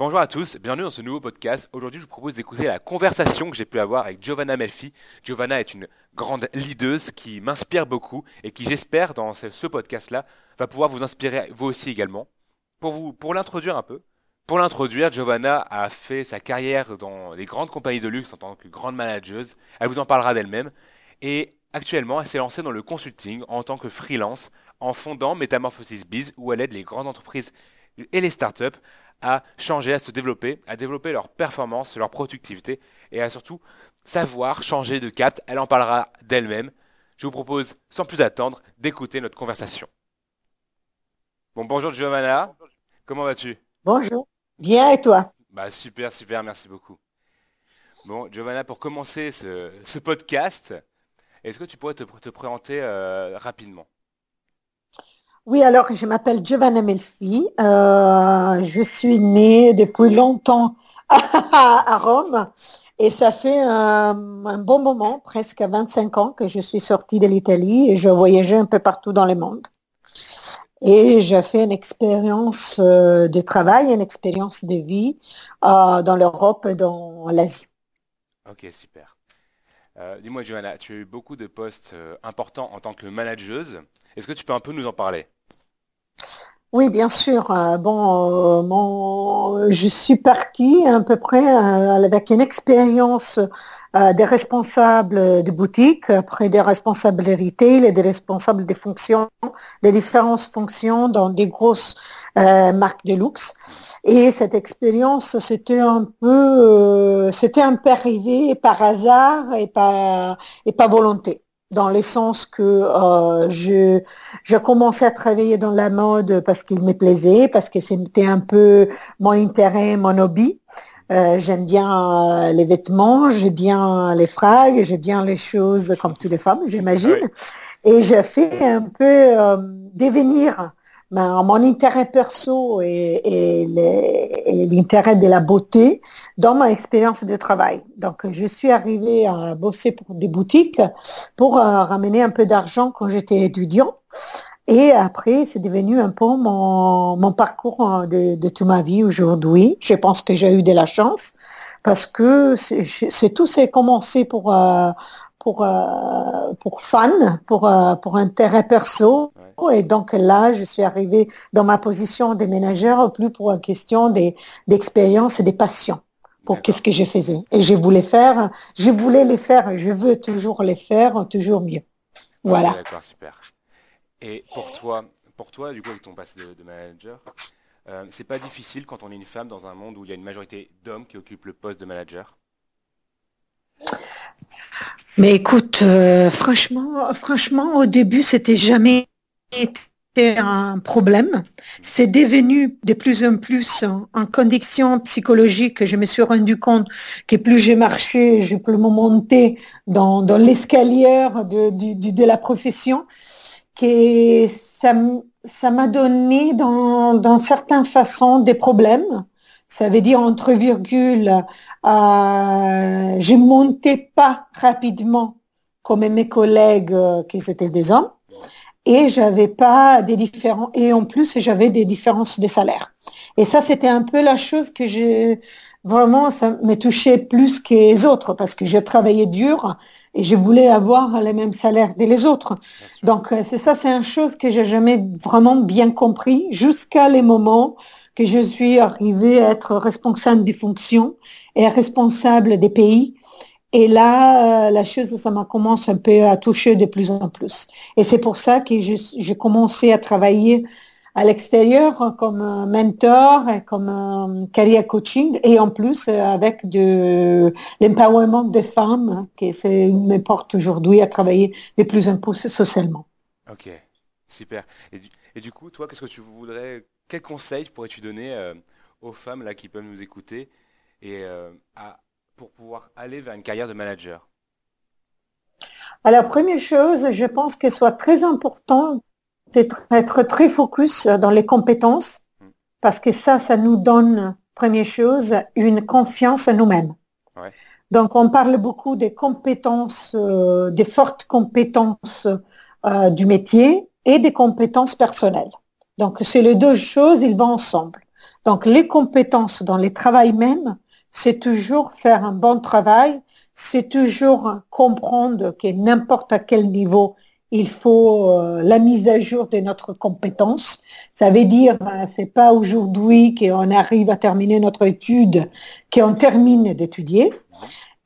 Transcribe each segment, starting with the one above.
Bonjour à tous, bienvenue dans ce nouveau podcast. Aujourd'hui, je vous propose d'écouter la conversation que j'ai pu avoir avec Giovanna Melfi. Giovanna est une grande leaduse qui m'inspire beaucoup et qui, j'espère, dans ce, podcast-là, va pouvoir vous inspirer vous aussi également. Pour vous, pour l'introduire un peu, pour l'introduire, Giovanna a fait sa carrière dans les grandes compagnies de luxe en tant que grande manageuse. Elle vous en parlera d'elle-même. Et actuellement, elle s'est lancée dans le consulting en tant que freelance en fondant Metamorphosis Biz où elle aide les grandes entreprises et les startups à changer, à se développer, à développer leur performance, leur productivité et à surtout savoir changer de cap. Elle en parlera d'elle-même. Je vous propose, sans plus attendre, d'écouter notre conversation. Bon, bonjour Giovanna. Comment vas-tu? Bonjour. Bien et toi? Bah super, super, merci beaucoup. Bon, Giovanna, pour commencer ce, podcast, est-ce que tu pourrais te, présenter euh, rapidement? Oui, alors je m'appelle Giovanna Melfi. Euh, je suis née depuis longtemps à Rome et ça fait un, bon moment, presque 25 ans que je suis sortie de l'Italie et je voyageais un peu partout dans le monde. Et j'ai fait une expérience euh, de travail, une expérience de vie euh, dans l'Europe et dans l'Asie. Ok, super. Dis-moi, Giovanna, tu as eu beaucoup de postes importants en tant que manageuse. Est-ce que tu peux un peu nous en parler? Oui, bien sûr. Euh, bon, euh, je suis partie à peu près euh, avec une expérience des responsables de boutique, après des responsables de retail et des responsables des fonctions, des différentes fonctions dans des grosses marques de luxe. Et cette expérience, c'était un peu, c'était un peu arrivé par hasard et pas, et pas volonté dans le sens que euh, je, je commençais à travailler dans la mode parce qu'il me plaisait, parce que c'était un peu mon intérêt, mon hobby. Euh, j'aime bien euh, les vêtements, j'aime bien les frags, j'aime bien les choses comme toutes les femmes, j'imagine. Et j'ai fait un peu euh, devenir ben, mon intérêt perso et, l'intérêt de la beauté dans ma expérience de travail. Donc, je suis arrivée à bosser pour des boutiques pour euh, ramener un peu d'argent quand j'étais étudiant. Et après, c'est devenu un peu mon, mon parcours euh, de, de toute ma vie aujourd'hui. Je pense que j'ai eu de la chance parce que c'est tout s'est commencé pour euh, pour pour fan, pour pour intérêt perso. Et donc là, je suis arrivée dans ma position de ménagère plus pour une question d'expérience et des passions pour qu'est-ce que je faisais. Et je voulais faire, je voulais les faire, je veux toujours les faire, toujours mieux. Voilà. D'accord, super. Et pour toi, pour toi, du coup, avec ton passé de, manager, euh, c'est pas difficile quand on est une femme dans un monde où il y a une majorité d'hommes qui occupent le poste de manager? Mais écoute, euh, franchement, franchement, au début, c'était jamais été un problème. C'est devenu de plus en plus en, condition psychologique que je me suis rendu compte que plus j'ai marché, je peux me monter dans, dans l'escalier de, la profession, que ça, m'a donné dans, dans certaines façons des problèmes ça veut dire entre virgules, euh, je montais pas rapidement comme mes collègues euh, qui étaient des hommes et j'avais pas des différents et en plus j'avais des différences de salaire. Et ça c'était un peu la chose que j'ai vraiment ça me touchait plus que les autres parce que je travaillais dur et je voulais avoir les mêmes salaires que les autres. Donc euh, c'est ça c'est une chose que j'ai jamais vraiment bien compris jusqu'à les moments que je suis arrivée à être responsable des fonctions et responsable des pays. Et là, euh, la chose, ça m'a commencé un peu à toucher de plus en plus. Et c'est pour ça que j'ai commencé à travailler à l'extérieur comme mentor comme carrière coaching et en plus euh, avec de l'empowerment des femmes qui me porte aujourd'hui à travailler de plus en plus socialement. Ok, super. Et du coup, toi, qu'est-ce que tu voudrais quel conseil pourrais-tu donner euh, aux femmes là qui peuvent nous écouter et euh, pour pouvoir aller vers une carrière de manager Alors, première chose, je pense que soit très important d'être être très focus dans les compétences hmm. parce que ça, ça nous donne, première chose, une confiance en nous-mêmes. Donc, on parle beaucoup des compétences, euh, des fortes compétences du métier et des compétences personnelles. Donc, c'est les deux choses, ils vont ensemble. Donc, les compétences dans les travail même, c'est toujours faire un bon travail, c'est toujours comprendre que n'importe à quel niveau il faut euh, la mise à jour de notre compétence. Ça veut dire, ben, c'est pas aujourd'hui qu'on arrive à terminer notre étude qu'on termine d'étudier.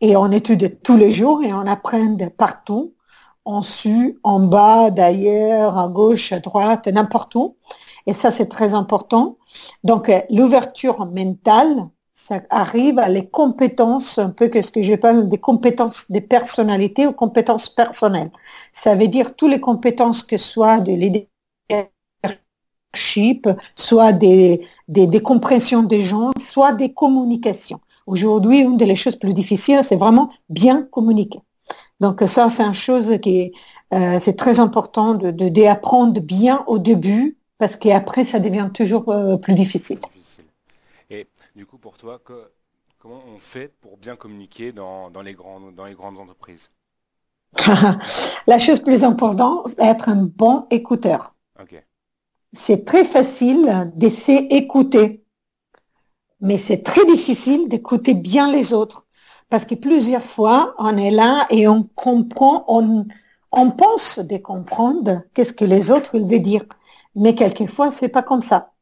Et on étudie tous les jours et on apprend partout, en dessus, en bas, d'ailleurs, à gauche, à droite, n'importe où. Et ça, c'est très important. Donc, euh, l'ouverture mentale, ça arrive à les compétences, un peu que ce que je parle des compétences des personnalités ou compétences personnelles. Ça veut dire toutes les compétences que soit de leadership, soit des, des, des compréhensions des gens, soit des communications. Aujourd'hui, une des choses plus difficiles, c'est vraiment bien communiquer. Donc ça, c'est une chose qui euh, c'est très important de d'apprendre bien au début parce qu'après, ça devient toujours euh, plus difficile. Et du coup, pour toi, comment on fait pour bien communiquer dans, dans, les, grandes, dans les grandes entreprises La chose plus importante, c'est être un bon écouteur. C'est très facile d'essayer d'écouter, mais c'est très difficile d'écouter bien les autres. Parce que plusieurs fois, on est là et on comprend, on, on pense de comprendre qu'est-ce que les autres veulent dire. Mais quelquefois, c'est pas comme ça.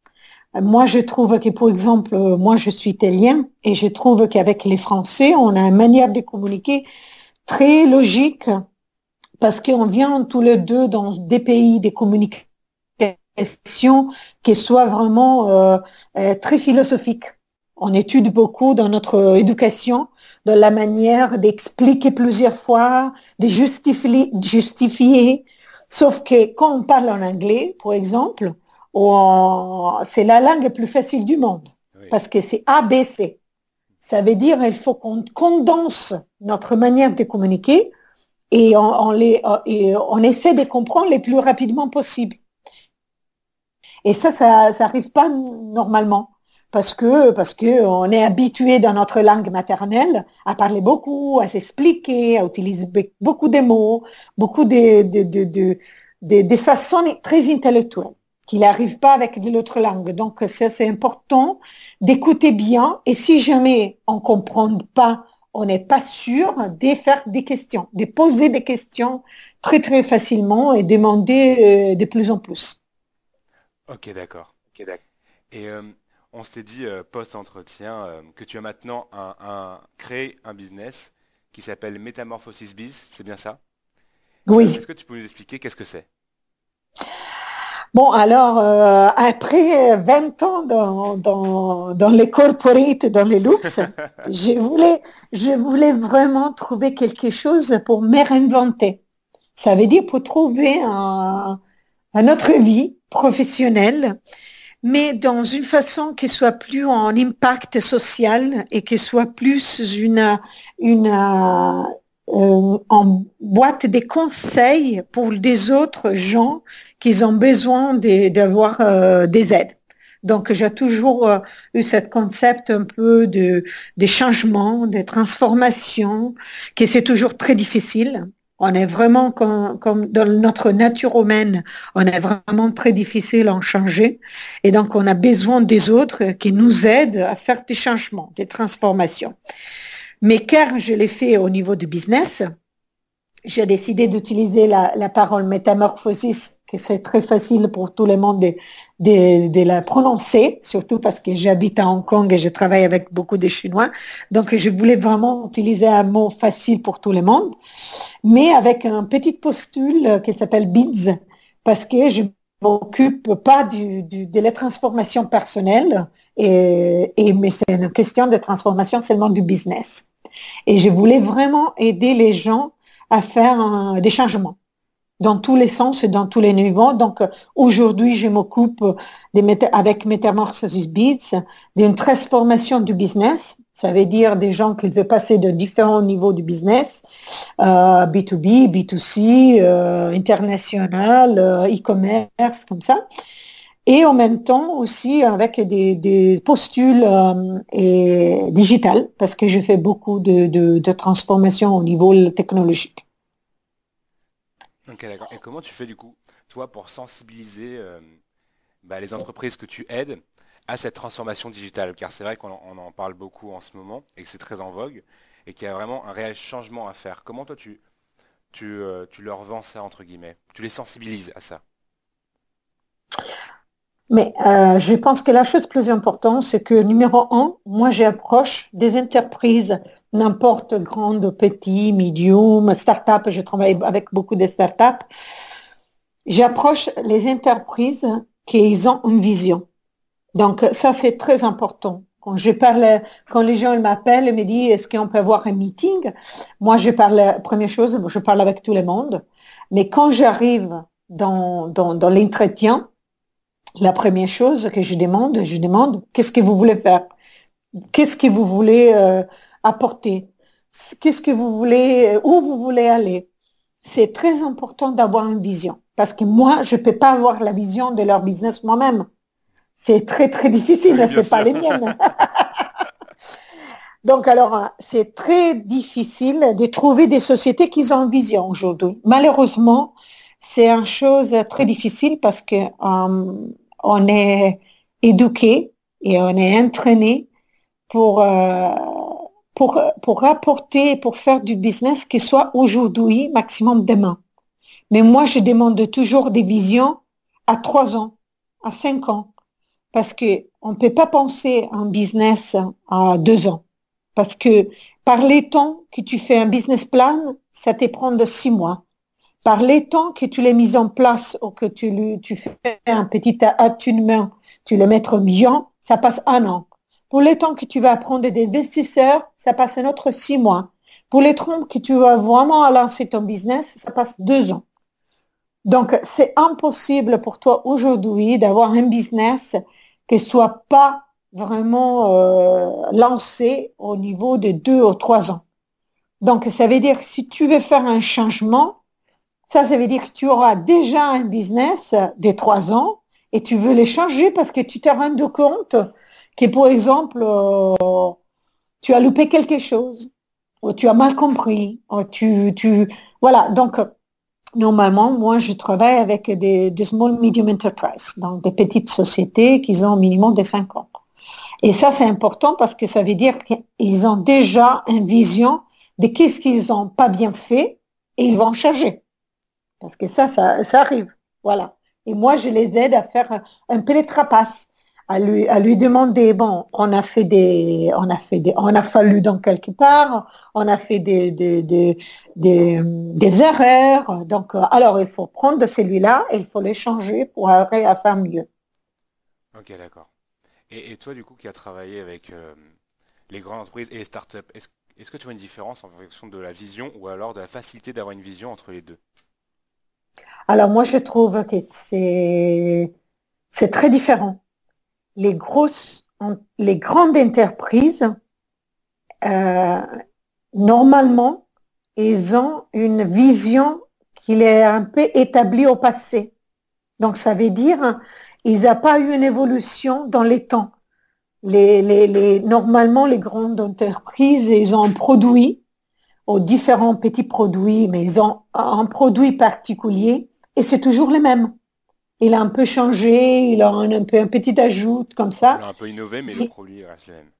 Moi, je trouve que, par exemple, moi, je suis italien et je trouve qu'avec les Français, on a une manière de communiquer très logique parce qu'on vient tous les deux dans des pays des communications qui soient vraiment euh, euh, très philosophiques. On étude beaucoup dans notre éducation de la manière d'expliquer plusieurs fois, de justifier, justifier Sauf que quand on parle en anglais, par exemple, c'est la langue la plus facile du monde parce que c'est ABC. Ça veut dire qu'il faut qu'on condense notre manière de communiquer et on, les, et on essaie de comprendre le plus rapidement possible. Et ça, ça n'arrive pas normalement parce que parce que on est habitué dans notre langue maternelle à parler beaucoup, à s'expliquer, à utiliser beaucoup de mots, beaucoup de de, de, de, de, de façons très intellectuelles qu'il n'arrive pas avec l'autre langue. Donc, ça, c'est important d'écouter bien. Et si jamais on comprend pas, on n'est pas sûr de faire des questions, de poser des questions très, très facilement et demander euh, de plus en plus. Ok, d'accord. Et euh, on s'est dit euh, post-entretien euh, que tu as maintenant un, créé un business qui s'appelle Metamorphosis Biz, c'est bien ça? Oui. Est-ce que tu peux nous expliquer qu'est-ce que c'est? Bon, alors, après 20 ans dans, dans, dans les corporates, dans les luxe, je, voulais, je voulais vraiment trouver quelque chose pour me réinventer. Ça veut dire pour trouver un, un autre vie professionnelle mais dans une façon qui soit plus en impact social et qui soit plus une, une en boîte des conseils pour des autres gens qui ont besoin d'avoir euh, des aides. Donc, j'ai toujours euh, eu ce concept un peu de des changements, des transformations, qui c'est toujours très difficile. On est vraiment comme, dans notre nature humaine, on est vraiment très difficile à en changer. Et donc, on a besoin des autres qui nous aident à faire des changements, des transformations. Mais car je l'ai fait au niveau du business, j'ai décidé d'utiliser la, parole métamorphosis, que c'est très facile pour tout le monde de, la prononcer, surtout parce que j'habite à Hong Kong et je travaille avec beaucoup de Chinois. Donc, je voulais vraiment utiliser un mot facile pour tout le monde, mais avec un petit postule qui s'appelle BIDS, parce que je m'occupe pas de la transformation personnelle, et, et mais c'est une question de transformation seulement du business. Et je voulais vraiment aider les gens à faire des changements dans tous les sens et dans tous les niveaux. Donc, aujourd'hui, je m'occupe avec Metamorphosis Beats d'une transformation du business. Ça veut dire des gens qui veulent passer de différents niveaux du business, euh, B2B, B2C, euh, international, euh, e-commerce, comme ça. Et en même temps aussi avec des, postules euh, et digitales, parce que je fais beaucoup de, de, de transformation au niveau technologique. Ok, d'accord. Et comment tu fais du coup, toi, pour sensibiliser euh, bah, les entreprises que tu aides à cette transformation digitale? Car c'est vrai qu'on en parle beaucoup en ce moment et que c'est très en vogue et qu'il y a vraiment un réel changement à faire. Comment toi tu, tu, euh, tu leur vends ça, entre guillemets? Tu les sensibilises à ça? Mais euh, je pense que la chose plus importante, c'est que numéro un, moi j'approche des entreprises, n'importe grande, petit, medium, start-up, je travaille avec beaucoup de start-up. J'approche les entreprises qui ont une vision. Donc ça c'est très important. Quand je parle, quand les gens m'appellent et me disent est-ce qu'on peut avoir un meeting, moi je parle, première chose, je parle avec tout le monde. Mais quand j'arrive dans, dans, dans l'entretien, la première chose que je demande, je demande qu'est-ce que vous voulez faire? Qu'est-ce que vous voulez euh, apporter? Qu'est-ce que vous voulez Où vous voulez aller? C'est très important d'avoir une vision parce que moi, je peux pas avoir la vision de leur business moi-même. C'est très très difficile, oui, c'est pas les miennes. Donc alors, c'est très difficile de trouver des sociétés qui ont une vision aujourd'hui. Malheureusement, c'est une chose très difficile parce que euh, on est éduqué et on est entraîné pour, euh, pour, pour rapporter, pour faire du business qui soit aujourd'hui, maximum demain. Mais moi, je demande toujours des visions à trois ans, à cinq ans, parce que on peut pas penser un business à deux ans, parce que par les temps que tu fais un business plan, ça te prend de six mois par les temps que tu l'as mis en place ou que tu, tu fais un petit attunement, tu le mets bien, ça passe un an. Pour les temps que tu vas prendre des investisseurs, ça passe un autre six mois. Pour les temps que tu vas vraiment lancer ton business, ça passe deux ans. Donc, c'est impossible pour toi aujourd'hui d'avoir un business qui soit pas vraiment euh, lancé au niveau de deux ou trois ans. Donc, ça veut dire que si tu veux faire un changement, ça, ça veut dire que tu auras déjà un business de trois ans et tu veux les changer parce que tu t'es rendu compte que, par exemple, euh, tu as loupé quelque chose ou tu as mal compris. Ou tu, tu, voilà. Donc, normalement, moi, je travaille avec des, des small medium enterprises, donc des petites sociétés qui ont au minimum de cinq ans. Et ça, c'est important parce que ça veut dire qu'ils ont déjà une vision de qu'est-ce qu'ils n'ont pas bien fait et ils vont changer. Parce que ça, ça, arrive. Voilà. Et moi, je les aide à faire un, les trapaces, à lui, à lui demander, bon, on a fait des, on a fait des, on a fallu dans quelque part, on a fait des, des, des, des, erreurs. Donc, euh, alors, il faut prendre celui-là et il faut les changer pour arriver à faire mieux. Ok, d'accord. Et, toi, du coup, qui as travaillé avec euh, les grandes entreprises et les startups, est-ce est-ce que tu vois une différence en fonction de la vision ou alors de la facilité d'avoir une vision entre les deux? Alors moi, je trouve que c'est très différent. Les grandes entreprises, euh, normalement, ils ont une vision qui est un peu établie au passé. Donc ça veut dire, ils n'ont pas eu une évolution dans les temps. Normalement, les grandes entreprises, ils ont un produit aux différents petits produits, mais ils ont un produit particulier et c'est toujours le même. Il a un peu changé, il a un, peu un petit ajout comme ça. Il a un peu innové, mais le produit reste le même.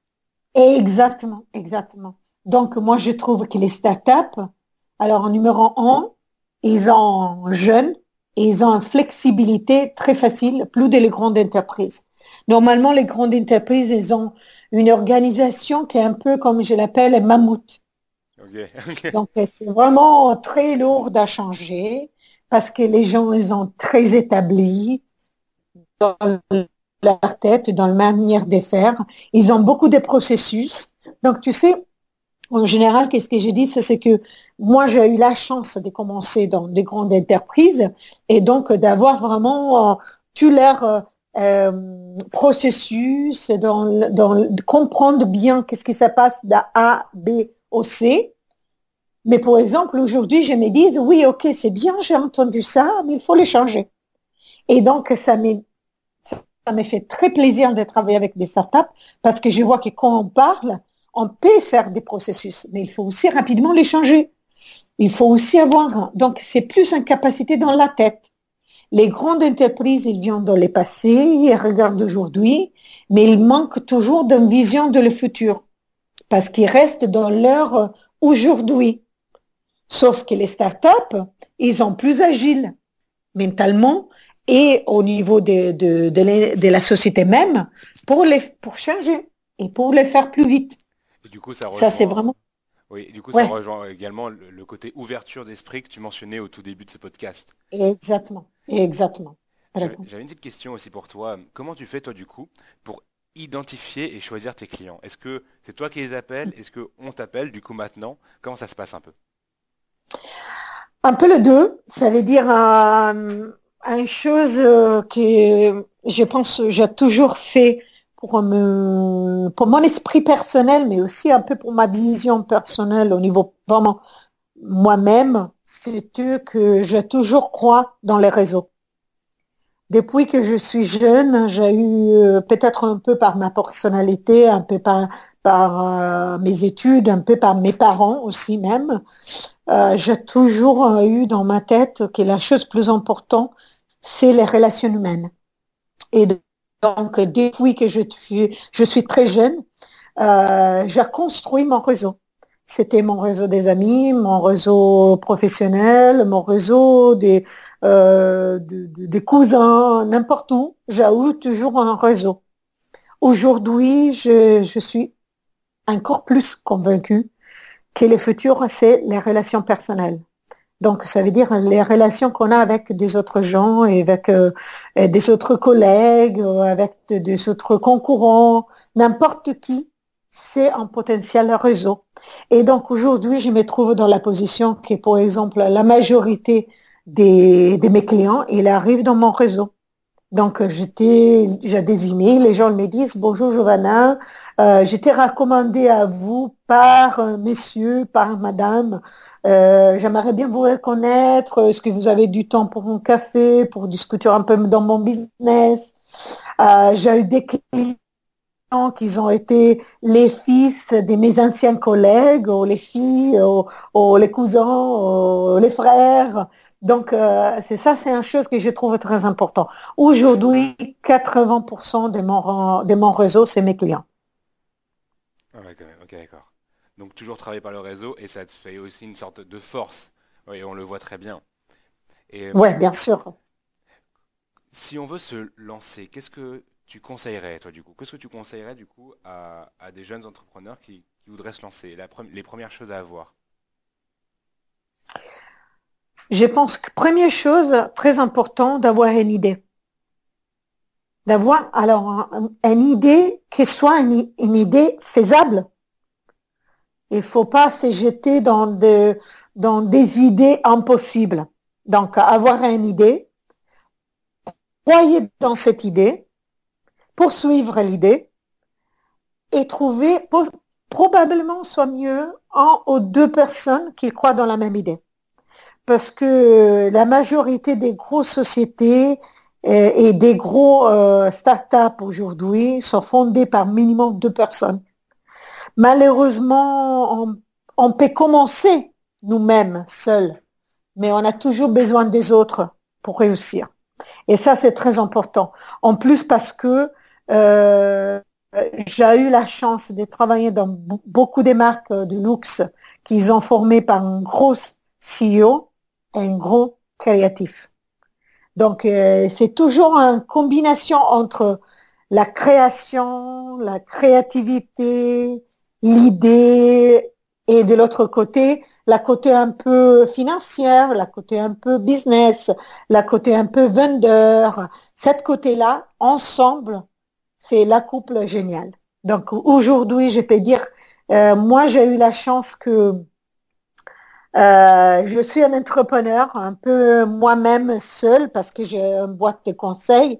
Exactement, exactement. Donc moi je trouve que les startups, alors en numéro un, ils ont jeunes et ils ont une flexibilité très facile, plus que les grandes entreprises. Normalement, les grandes entreprises, ils ont une organisation qui est un peu comme je l'appelle un mammouth. Donc, c'est vraiment très lourd à changer parce que les gens, ils sont très établis dans leur tête, dans la manière de faire. Ils ont beaucoup de processus. Donc, tu sais, en général, qu'est-ce que je dis, c'est que moi, j'ai eu la chance de commencer dans des grandes entreprises et donc d'avoir vraiment euh, tout leur euh, euh, processus, dans, dans, comprendre bien qu'est-ce qui se passe d'A, B au C mais pour exemple, aujourd'hui, je me dis, oui, ok, c'est bien, j'ai entendu ça, mais il faut les changer. Et donc, ça ça me fait très plaisir de travailler avec des startups parce que je vois que quand on parle, on peut faire des processus, mais il faut aussi rapidement les changer. Il faut aussi avoir, donc c'est plus une capacité dans la tête. Les grandes entreprises, ils viennent dans le passé, ils regardent aujourd'hui, mais ils manquent toujours d'une vision de le futur parce qu'ils restent dans leur aujourd'hui. Sauf que les startups, ils sont plus agiles mentalement et au niveau de, de, de, la société même pour, les, pour changer et pour les faire plus vite. du coup, ça, ça c'est vraiment. Oui, du coup, ça rejoint également le, côté ouverture d'esprit que tu mentionnais au tout début de ce podcast. Exactement, exactement. J'avais une petite question aussi pour toi. Comment tu fais, toi, du coup, pour identifier et choisir tes clients? Est-ce que c'est toi qui les appelles? Est-ce qu'on t'appelle, du coup, maintenant? Comment ça se passe un peu? Un peu le deux. Ça veut dire euh, une chose euh, que je pense j'ai toujours fait pour, mon esprit personnel, mais aussi un peu pour ma vision personnelle au niveau vraiment moi-même, c'est que je toujours crois dans les réseaux. Depuis que je suis jeune, j'ai eu euh, peut-être un peu par ma personnalité, un peu par, mes études, un peu par mes parents aussi même, euh, j'ai toujours eu dans ma tête que la chose plus importante, c'est les relations humaines. Et donc, depuis que je suis, je suis très jeune, euh, j'ai construit mon réseau. C'était mon réseau des amis, mon réseau professionnel, mon réseau des, euh, des cousins, n'importe où. J'ai eu toujours un réseau. Aujourd'hui, je, je suis encore plus convaincue que le futur, c'est les relations personnelles. Donc, ça veut dire les relations qu'on a avec des autres gens et avec euh, des autres collègues, euh, avec des autres concurrents, n'importe qui, c'est un potentiel réseau. Et donc, aujourd'hui, je me trouve dans la position que, par exemple, la majorité des, de mes clients, ils arrivent dans mon réseau. Donc, j'étais, j'ai des emails, les gens me disent, bonjour Giovanna, euh, j'étais recommandé à vous par un monsieur, par madame, euh, j'aimerais bien vous reconnaître. Est-ce que vous avez du temps pour un café, pour discuter un peu dans mon business? Euh, J'ai eu des clients qui ont été les fils de mes anciens collègues, ou les filles, ou, les cousins, ou les frères. Donc, euh, c'est ça, c'est une chose que je trouve très important. Aujourd'hui, 80% de mon, de mon réseau, c'est mes clients. Ah ok, d'accord. Donc toujours travailler par le réseau et ça te fait aussi une sorte de force. Oui, on le voit très bien. Et, euh, ouais, bien sûr. Si on veut se lancer, qu'est-ce que tu conseillerais, toi, du coup? Qu'est-ce que tu conseillerais, du coup, à, des jeunes entrepreneurs qui, voudraient se lancer? Les premières choses à avoir Je pense que première chose, très important, d'avoir une idée. D'avoir, alors, une idée qui soit une idée faisable il faut pas se jeter dans, dans des idées impossibles. Donc, avoir une idée, croyez dans cette idée, poursuivre l'idée et trouver, probablement soit mieux, un ou deux personnes qui croient dans la même idée. Parce que la majorité des grosses sociétés euh, et, des gros euh, startups aujourd'hui sont fondées par minimum deux personnes. Malheureusement, on, peut commencer nous-mêmes seuls, mais on a toujours besoin des autres pour réussir. Et ça, c'est très important. En plus, parce que euh, j'ai eu la chance de travailler dans beaucoup des marques de luxe qu'ils ont formées par un gros CEO un gros créatif. Donc, euh, c'est toujours une combinaison entre la création, la créativité, l'idée et de l'autre côté, la côté un peu financière, la côté un peu business, la côté un peu vendeur. Cette côté-là, ensemble, fait la couple géniale. Donc aujourd'hui, je peux dire, euh, moi j'ai eu la chance que euh, je suis un entrepreneur un peu moi-même seul parce que j'ai une boîte de conseils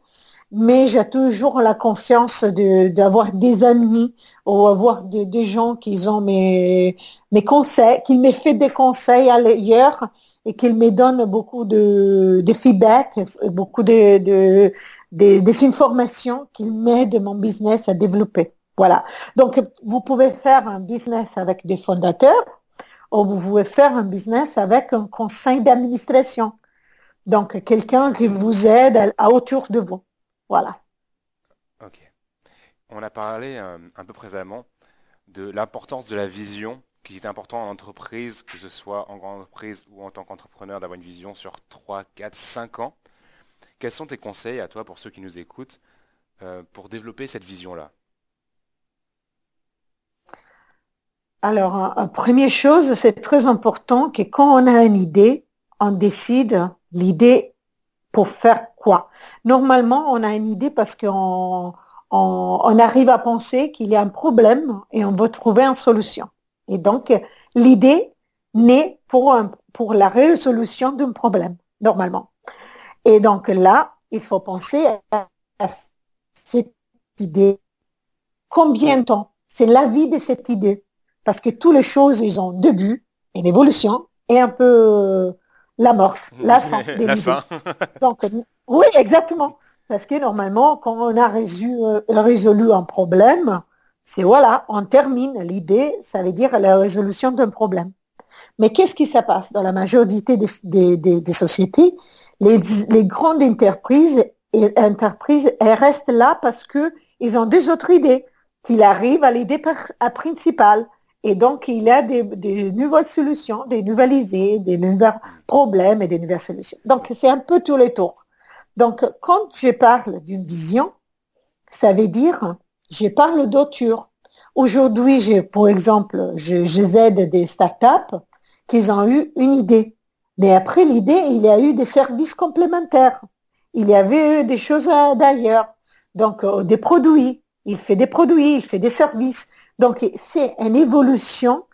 mais j'ai toujours la confiance d'avoir des amis ou avoir des gens qui ont mes, mes conseils, qui me fait des conseils ailleurs et qu'ils me donnent beaucoup de, de feedback, beaucoup de, de, des informations qui m'aident mon business à développer. Voilà. Donc, vous pouvez faire un business avec des fondateurs vous pouvez faire un business avec un conseil d'administration. Donc, quelqu'un qui vous aide à, autour de vous. Voilà. Ok. On a parlé euh, un peu précédemment de l'importance de la vision qui est important en entreprise, que ce soit en grande entreprise ou en tant qu'entrepreneur, d'avoir une vision sur 3, 4, 5 ans. Quels sont tes conseils à toi, pour ceux qui nous écoutent, euh, pour développer cette vision-là? Alors, première chose, c'est très important que quand on a une idée, on décide l'idée pour faire quoi. Normalement, on a une idée parce qu'on on, arrive à penser qu'il y a un problème et on veut trouver une solution. Et donc, l'idée naît pour la résolution d'un problème, normalement. Et donc là, il faut penser à cette idée. Combien de temps? C'est la vie de cette idée. Parce que toutes les choses, ils ont début, une évolution et un peu la mort, la fin. la fin. donc, oui, exactement. Parce que normalement, quand on a euh, résolu, un problème, c'est voilà, on termine. L'idée, ça veut dire la résolution d'un problème. Mais qu'est-ce qui se passe dans la majorité des, sociétés? Les, grandes entreprises, et entreprises, elles restent là parce qu'ils ont des autres idées, qu'ils arrivent à l'idée principale. Et donc, il y a des, nouvelles solutions, des nouvelles idées, des nouveaux problèmes et des nouvelles solutions. Donc, c'est un peu tous les tours. Donc, quand je parle d'une vision, ça veut dire, je parle d'auteur. Aujourd'hui, pour exemple, je, j'aide des startups qui ont eu une idée. Mais après l'idée, il y a eu des services complémentaires. Il y avait des choses d'ailleurs. Donc, euh, des produits. Il fait des produits, il fait des services. Donc, c'est une évolution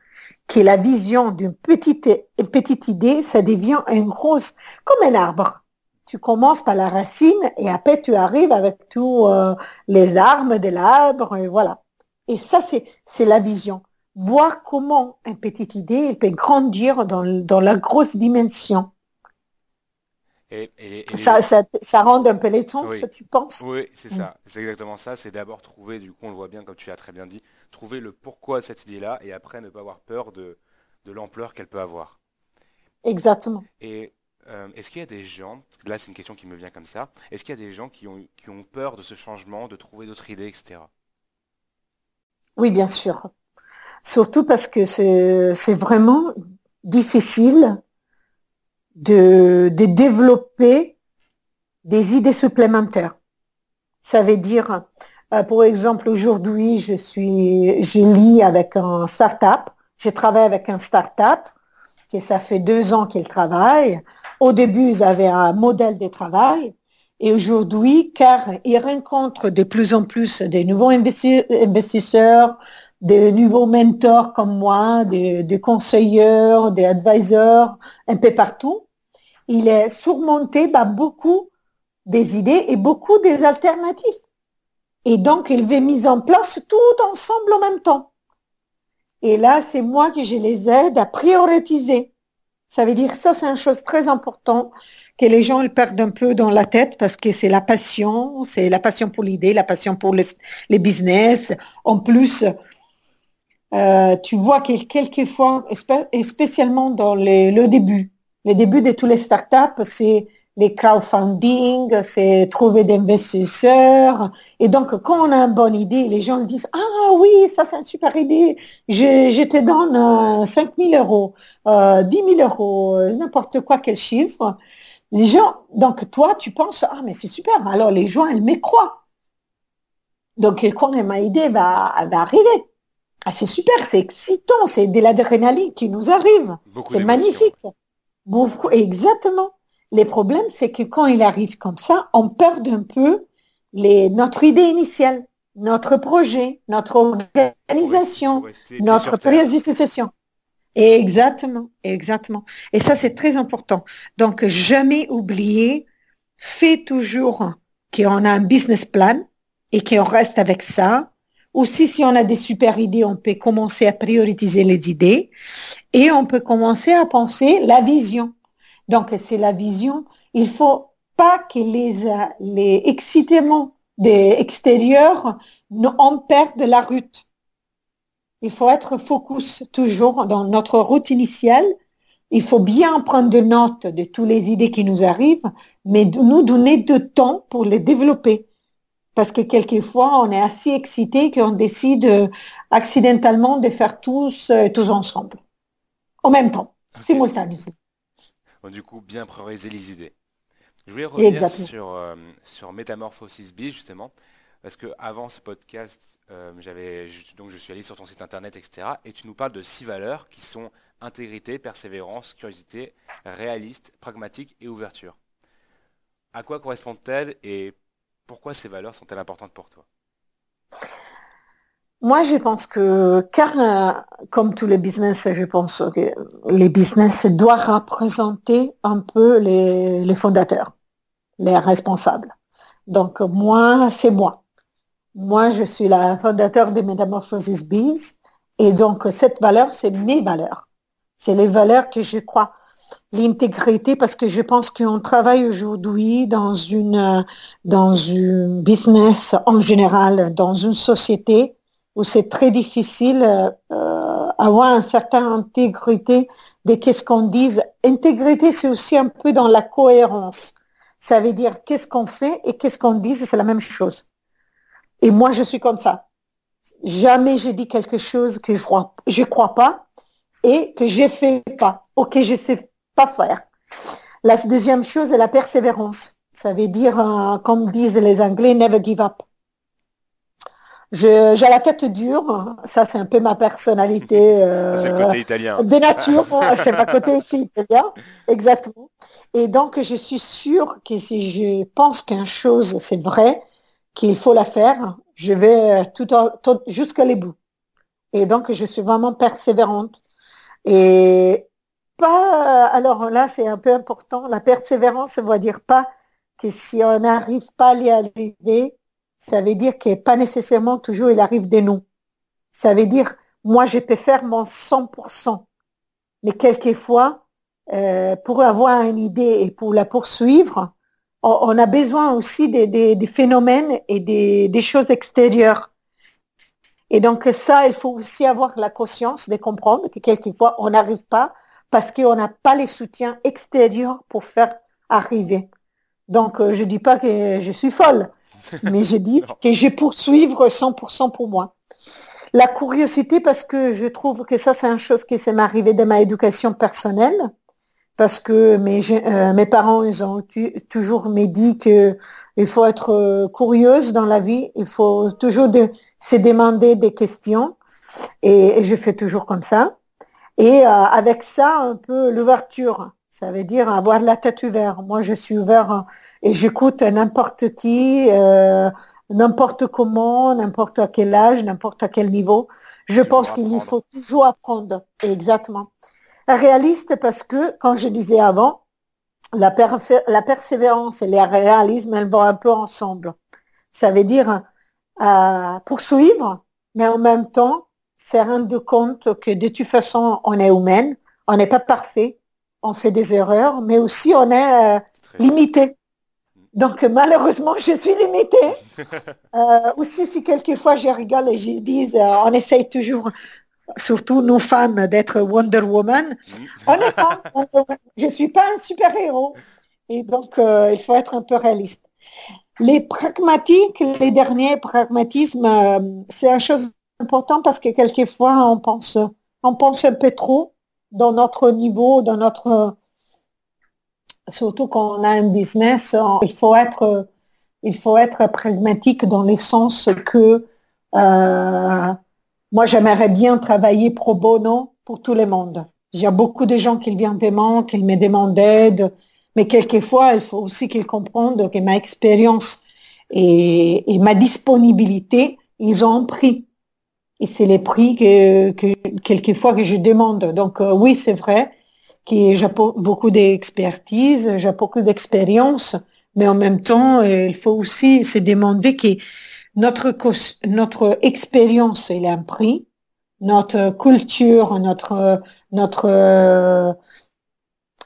qui est la vision d'une petite, une petite idée, ça devient une grosse, comme un arbre tu commences par la racine et après tu arrives avec tous euh, les armes de l'arbre et voilà. Et ça, c'est la vision. Voir comment une petite idée peut grandir dans, la grosse dimension. Et, ça, ça, rend un peu l'éton, ce tu penses? Oui, c'est ça. C'est exactement ça. C'est d'abord trouver, du coup, on le voit bien, comme tu l'as très bien dit, trouver le pourquoi de cette idée-là et après ne pas avoir peur de, de l'ampleur qu'elle peut avoir. Exactement. Et euh, est-ce qu'il y a des gens, là c'est une question qui me vient comme ça, est-ce qu'il y a des gens qui ont, qui ont peur de ce changement, de trouver d'autres idées, etc. Oui, bien sûr. Surtout parce que c'est vraiment difficile de, de, développer des idées supplémentaires. Ça veut dire, euh, pour exemple, aujourd'hui, je suis, je lis avec un start-up, je travaille avec un start-up, qui ça fait deux ans qu'il travaille. Au début, ils avaient un modèle de travail. Et aujourd'hui, car ils rencontrent de plus en plus des nouveaux investisseurs, des nouveaux mentors comme moi, des, des conseillers, des advisors, un peu partout, il est surmonté par beaucoup des idées et beaucoup des alternatives. Et donc, il veut mise en place tout ensemble en même temps. Et là, c'est moi que je les aide à prioriser. Ça veut dire ça, c'est une chose très importante que les gens perdent un peu dans la tête parce que c'est la passion, c'est la passion pour l'idée, la passion pour les, business. En plus, euh, tu vois que quelquefois, et spécialement dans le début, le début de tous les startups, c'est les crowdfunding, c'est trouver des investisseurs. Et donc, quand on a une bonne idée, les gens disent, ah oui, ça c'est une super idée, je, je te donne 5 euh, 000 euros, euh, 10 000 euros, euh, n'importe quoi, quel chiffre. Les gens, donc toi, tu penses, ah mais c'est super, alors les gens, ils me croient. Donc, quand ma idée va, va arriver. Ah, c'est super, c'est excitant, c'est de l'adrénaline qui nous arrive. C'est magnifique. exactement. Les problèmes, c'est que quand il arrive comme ça, on perd un peu les, notre idée initiale, notre projet, notre organisation, notre préoccupation. Exactement, exactement. Et ça, c'est très important. Donc, jamais oublier, fait toujours qu'on a un business plan et qu'on reste avec ça. Aussi, si on a des super idées, on peut commencer à prioriser les idées et on peut commencer à penser la vision. Donc, c'est la vision. Il faut pas que les, les excitements des extérieurs en perdent la route. Il faut être focus toujours dans notre route initiale Il faut bien prendre de notes de toutes les idées qui nous arrivent, mais nous donner de temps pour les développer. Parce que quelquefois, on est assez excité qu'on décide euh, accidentellement de faire tous, euh, tous ensemble. En même temps, simultanément. Du coup, bien prioriser les idées. Je voulais revenir sur, euh, sur Metamorphosis B, justement, parce que avant ce podcast, euh, j'avais donc je suis allé sur ton site internet, etc. Et tu nous parles de six valeurs qui sont intégrité, persévérance, curiosité, réaliste, pragmatique et ouverture. À quoi correspondent-elles et pourquoi ces valeurs sont-elles importantes pour toi? Moi, je pense que, car euh, comme tous les business, je pense que les business doivent représenter un peu les, les fondateurs, les responsables. Donc, moi, c'est moi. Moi, je suis la fondateur de Metamorphosis Bees. Et donc, cette valeur, c'est mes valeurs. C'est les valeurs que je crois. L'intégrité, parce que je pense qu'on travaille aujourd'hui dans une, dans une business en général, dans une société où c'est très difficile euh, avoir une certaine intégrité de qu'est-ce qu'on dise. Intégrité, c'est aussi un peu dans la cohérence. Ça veut dire qu'est-ce qu'on fait et qu'est-ce qu'on dit, c'est la même chose. Et moi, je suis comme ça. Jamais je dis quelque chose que je crois, crois pas et que je fais pas, ou que je sais pas faire. La deuxième chose est la persévérance. Ça veut dire, euh, comme disent les Anglais, never give up. J'ai la tête dure, ça c'est un peu ma personnalité euh, côté italien. de nature, c'est ma côté aussi italien, exactement. Et donc je suis sûre que si je pense qu'une chose c'est vrai, qu'il faut la faire, je vais tout, tout jusqu'à les bouts. Et donc je suis vraiment persévérante. Et pas, alors là c'est un peu important, la persévérance ne veut dire pas que si on n'arrive pas à y arriver, ça veut dire que pas nécessairement toujours il arrive des non. Ça veut dire, moi, je peux faire mon 100%. Mais quelquefois, euh, pour avoir une idée et pour la poursuivre, on, a besoin aussi des, phénomènes et des, des, choses extérieures. Et donc ça, il faut aussi avoir la conscience de comprendre que quelquefois, on n'arrive pas parce qu'on n'a pas les soutiens extérieurs pour faire arriver. Donc, euh, je dis pas que je suis folle, mais je dis que je poursuivre 100% pour moi. La curiosité, parce que je trouve que ça, c'est une chose qui s'est arrivé dans ma éducation personnelle, parce que mes, euh, mes parents, ils ont toujours me dit que il faut être euh, curieuse dans la vie, il faut toujours se demander des questions, et, je fais toujours comme ça. Et euh, avec ça, un peu l'ouverture. Ça veut dire avoir la tête ouverte. Moi, je suis ouvert et j'écoute n'importe qui, euh, n'importe comment, n'importe à quel âge, n'importe à quel niveau. Je pense qu'il faut toujours apprendre. Exactement. Réaliste parce que, quand je disais avant, la, la persévérance et le réalisme, elles vont un peu ensemble. Ça veut dire euh, poursuivre, mais en même temps, se rendre compte que de toute façon, on est humaine, on n'est pas parfait, on fait des erreurs, mais aussi on est euh, limité. Donc malheureusement, je suis limitée. euh, aussi, si quelquefois je rigole et je dis, euh, on essaye toujours, surtout nous femmes, d'être Wonder Woman. On n'est pas Je ne suis pas un super-héros. Et donc, il faut être un peu réaliste. Les pragmatiques, les derniers pragmatismes, c'est une chose importante parce que quelquefois, on pense, on pense un peu trop dans notre niveau, dans notre surtout quand on a un business, il faut être il faut être pragmatique dans le sens que euh, moi j'aimerais bien travailler pro bono pour tout le monde. Il y a beaucoup de gens qui viennent de qui me demandent d'aide, mais quelquefois il faut aussi qu'ils comprennent que ma expérience et, et ma disponibilité, ils ont un prix. Et c'est les prix que, que quelquefois que je demande. Donc euh, oui, c'est vrai que j'ai beaucoup d'expertise, j'ai beaucoup d'expérience, mais en même temps, euh, il faut aussi se demander que notre notre expérience elle a un prix, notre culture, notre notre euh,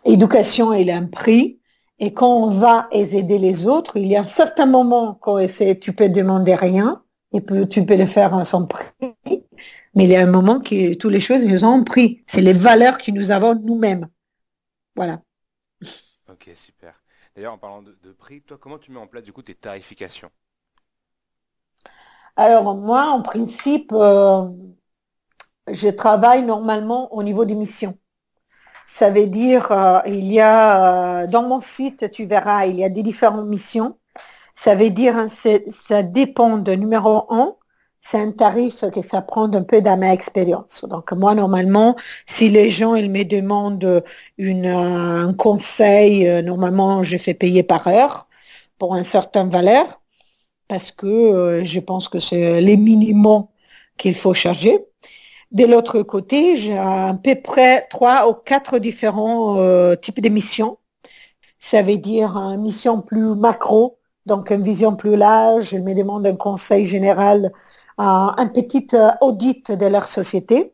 éducation elle a un prix. Et quand on va aider les autres, il y a un certain moment quand tu peux demander rien, et tu peux le faire sans prix. Mais il y a un moment que toutes les choses, nous ont pris. C'est les valeurs que nous avons nous-mêmes. Voilà. Ok, super. D'ailleurs, en parlant de, de prix, toi, comment tu mets en place du coup tes tarifications? Alors moi, en principe, euh, je travaille normalement au niveau des missions. Ça veut dire, euh, il y a, euh, dans mon site, tu verras, il y a des différentes missions. Ça veut dire, hein, ça dépend de numéro un, c'est un tarif que ça prend un peu dans ma expérience. Donc moi, normalement, si les gens, ils me demandent une, un conseil, euh, normalement, je fais payer par heure pour un certain valeur parce que euh, je pense que c'est les minimums qu'il faut charger. De l'autre côté, j'ai à peu près trois ou quatre différents euh, types de missions. Ça veut dire une mission plus macro, donc une vision plus large. Je me demande un conseil général, un, petit euh, audit de leur société,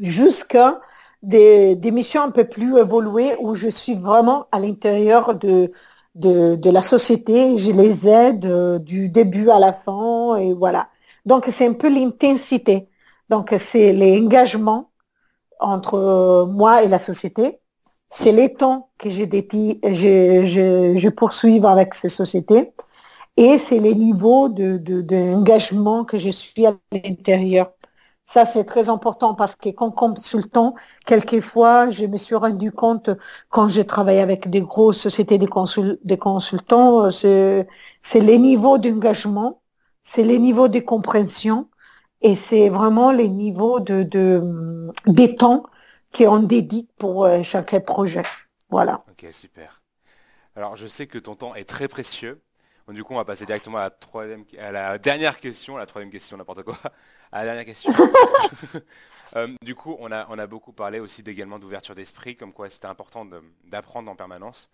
jusqu'à des, missions un peu plus évoluées où je suis vraiment à l'intérieur de, de, de la société. Je les aide euh, du début à la fin et voilà. Donc, c'est un peu l'intensité. Donc, c'est l'engagement entre euh, moi et la société. C'est les temps que je, dédie- je, je, je poursuis avec ces sociétés. Et c'est les niveaux de, de, d'engagement que je suis à l'intérieur. Ça, c'est très important parce que comme consultant, quelquefois, je me suis rendu compte quand j'ai travaillé avec des grosses sociétés de consultants, c'est, les niveaux d'engagement, c'est les niveaux de compréhension et c'est vraiment les niveaux de, de, des temps qu'on dédie pour euh, chaque projet. Voilà. Ok, super. Alors, je sais que ton temps est très précieux. Donc, du coup, on va passer directement à la troisième, à la dernière question, la troisième question, n'importe quoi. À la dernière question. Euh, du coup, on a, on a beaucoup parlé aussi également d'ouverture d'esprit, comme quoi c'était important d'apprendre en permanence.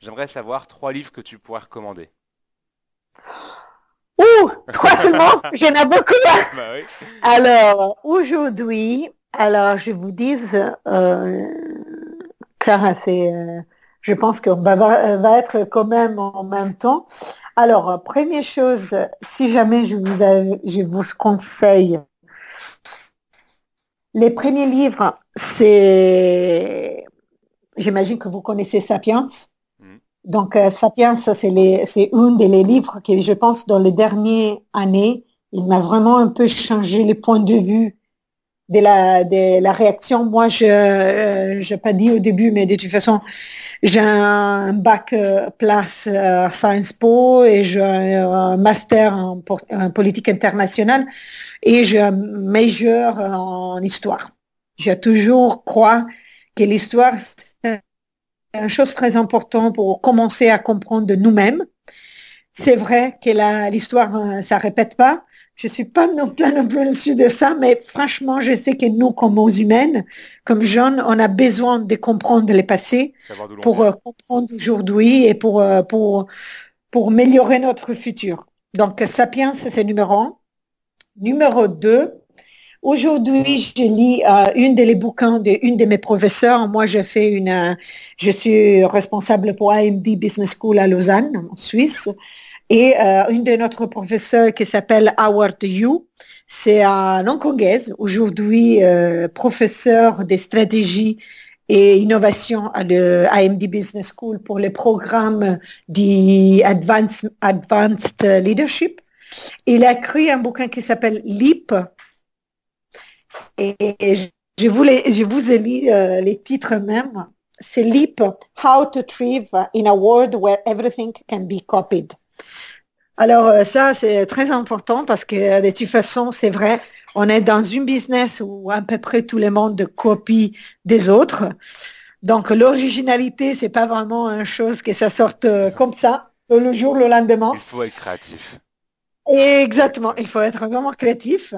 J'aimerais savoir trois livres que tu pourrais recommander. Ouh, trois seulement, j'en ai beaucoup. Bah oui. Alors, aujourd'hui, alors je vous dis, euh, Clara, c'est, euh, je pense qu'on va, va être quand même en même temps. Alors, première chose, si jamais je vous, je vous conseille, les premiers livres, c'est, j'imagine que vous connaissez Sapiens. Mhm. Donc, euh, Sapiens, c'est les, c'est un des livres que je pense dans les dernières années, il m'a vraiment un peu changé le point de vue de la, de la réaction. Moi, je n'ai pas dit au début, mais de toute façon, j'ai un bac euh, place euh, à Sciences Po et j'ai un master en, en politique internationale et j'ai un major en histoire. J'ai toujours crois que l'histoire, c'est une chose très importante pour commencer à comprendre de nous-mêmes. C'est vrai que l'histoire, euh, ça répète pas. Je suis pas non plus, non plus sûre de ça, mais franchement, je sais que nous, comme humaines, comme jeunes, on a besoin de comprendre le passé pour euh, comprendre aujourd'hui et pour, euh, pour, pour améliorer notre futur. Donc, Sapiens, c'est numéro un. Numéro deux, aujourd'hui, je lis euh, une des bouquins de une de mes professeurs. Moi, je fais une, euh, je suis responsable pour AMD Business School à Lausanne, en Suisse. Et euh, une de notre professeurs qui s'appelle Howard Yu, c'est un hongkongaise, aujourd'hui euh, professeur des stratégies et innovation à le AMD Business School pour les programmes du Advanced, Leadership. Il a écrit un bouquin qui s'appelle LEAP. Et, je, vous ai lu euh, les titres même. C'est LEAP, How to Thrive in a World Where Everything Can Be Copied. Alors euh, ça, c'est très important parce que euh, de toute façon, c'est vrai, on est dans une business où à peu près tout le monde copie des autres. Donc l'originalité, c'est pas vraiment une chose que ça sorte euh, comme ça, le jour, le lendemain. Il faut être créatif. Exactement, il faut être vraiment créatif.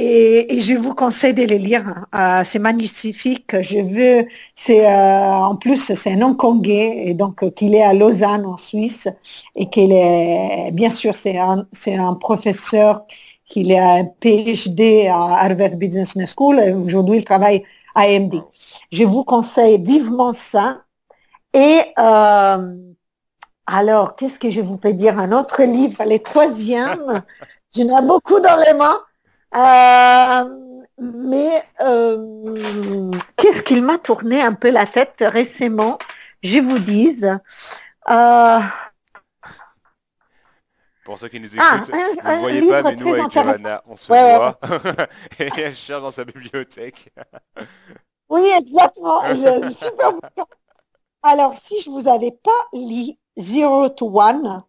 Et, et je vous conseille de les lire. Euh, c'est magnifique. Je veux, c'est euh, en plus c'est un Hongkongais et donc euh, qu'il est à Lausanne en Suisse et qu'il est bien sûr c'est un c'est un professeur qu'il a un PhD à Harvard Business School aujourd'hui il travaille à AMD. Je vous conseille vivement ça. Et euh, alors, qu'est-ce que je vous peux dire? Un autre livre, les troisièmes. J'en ai beaucoup dans les mains. Euh, mais euh, qu'est-ce qu'il m'a tourné un peu la tête récemment, je vous dis. Euh, pour ceux qui nous ah, écoutent, vous ne voyez pas, mais nous, avec Johanna, on se voit. et elle cherche dans sa bibliothèque. oui, exactement. super Alors, si je vous avais pas lu Zero to One,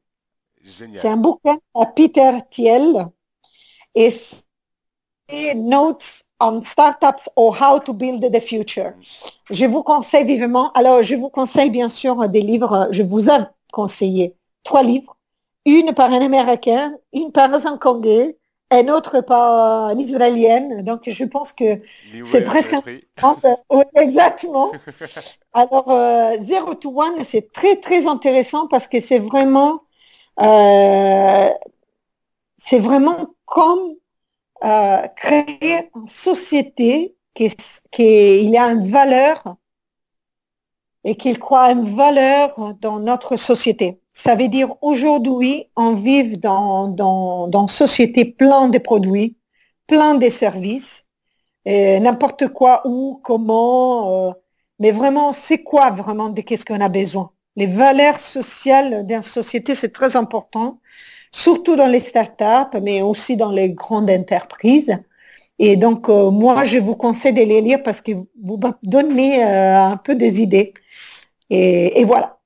c'est un bouquin à Peter Thiel et Notes on Startups or How to Build the Future. Je vous conseille vivement, alors je vous conseille bien sûr des livres, je vous ai conseillé trois livres une par un Américain, une par un Congolais, un autre par un Israélienne. Donc, je pense que c'est presque un... exactement. Alors, euh, Zero to One, c'est très, très intéressant parce que c'est vraiment, euh, c'est vraiment comme euh, créer une société qui, qui il a une valeur et qu'il croit une valeur dans notre société. Ça veut dire aujourd'hui, on vit dans, dans, dans société plein de produits, plein de services, n'importe quoi, où, comment, euh, mais vraiment, c'est quoi vraiment de qu'est-ce qu'on a besoin? Les valeurs sociales d'une société, c'est très important, surtout dans les startups, mais aussi dans les grandes entreprises. Et donc, euh, moi, je vous conseille de les lire parce que vous donnez euh, un peu des idées. Et, et voilà.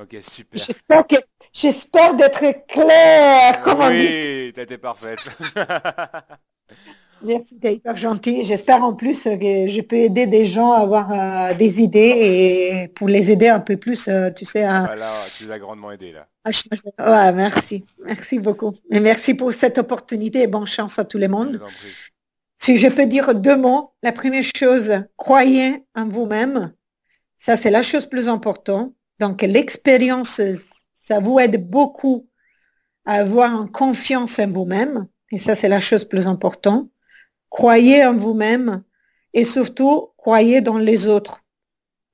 Ok, super. J'espère que j'espère d'être claire. Comment oui, t'étais parfaite. Merci, t'es hyper gentil. J'espère en plus que je peux aider des gens à avoir euh, des idées et pour les aider un peu plus, euh, tu sais. À... Voilà, tu les as grandement aidés là. ouais, merci, merci beaucoup. Et merci pour cette opportunité et bonne chance à tout le monde. Si je peux dire deux mots, la première chose, croyez en vous-même. Ça, c'est la chose plus importante. Donc, l'expérience, ça vous aide beaucoup à avoir confiance en vous-même. Et ça, c'est la chose plus importante. Croyez en vous-même et surtout, croyez dans les autres.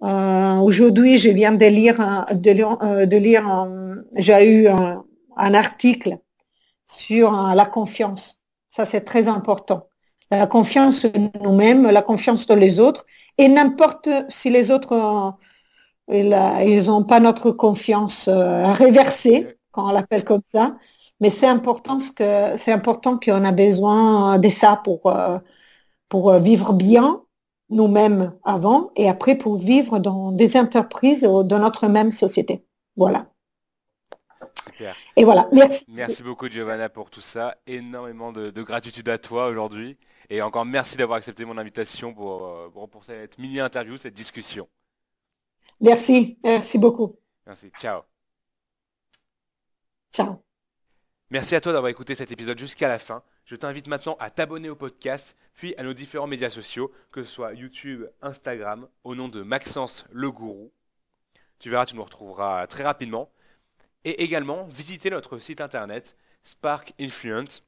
Euh, aujourd'hui, je viens de lire, de lire, euh, de lire j'ai eu un, article sur euh, la confiance. Ça, c'est très important. La confiance en nous-mêmes, la confiance dans les autres. Et n'importe si les autres ils n'ont pas notre confiance réversée, quand on l'appelle comme ça. Mais c'est important que c'est important qu'on a besoin de ça pour euh, pour vivre bien nous-mêmes avant et après pour vivre dans des entreprises ou dans notre même société. Voilà. Super. Et voilà. Merci. Merci beaucoup Giovanna pour tout ça. Énormément de, gratitude à toi aujourd'hui. Et encore merci d'avoir accepté mon invitation pour, euh, pour cette mini interview, cette discussion. Merci, merci beaucoup. Merci, ciao. Ciao. Merci à toi d'avoir écouté cet épisode jusqu'à la fin. Je t'invite maintenant à t'abonner au podcast, puis à nos différents médias sociaux, que ce soit YouTube, Instagram, au nom de Maxence le Gourou. Tu verras, tu nous retrouveras très rapidement. Et également, visiter notre site internet Spark Influence,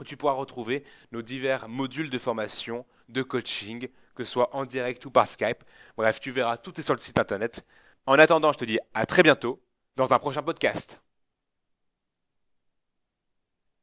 où tu pourras retrouver nos divers modules de formation, de coaching, que ce soit en direct ou par Skype. Bref, tu verras, tout est sur le site internet. En attendant, je te dis à très bientôt dans un prochain podcast.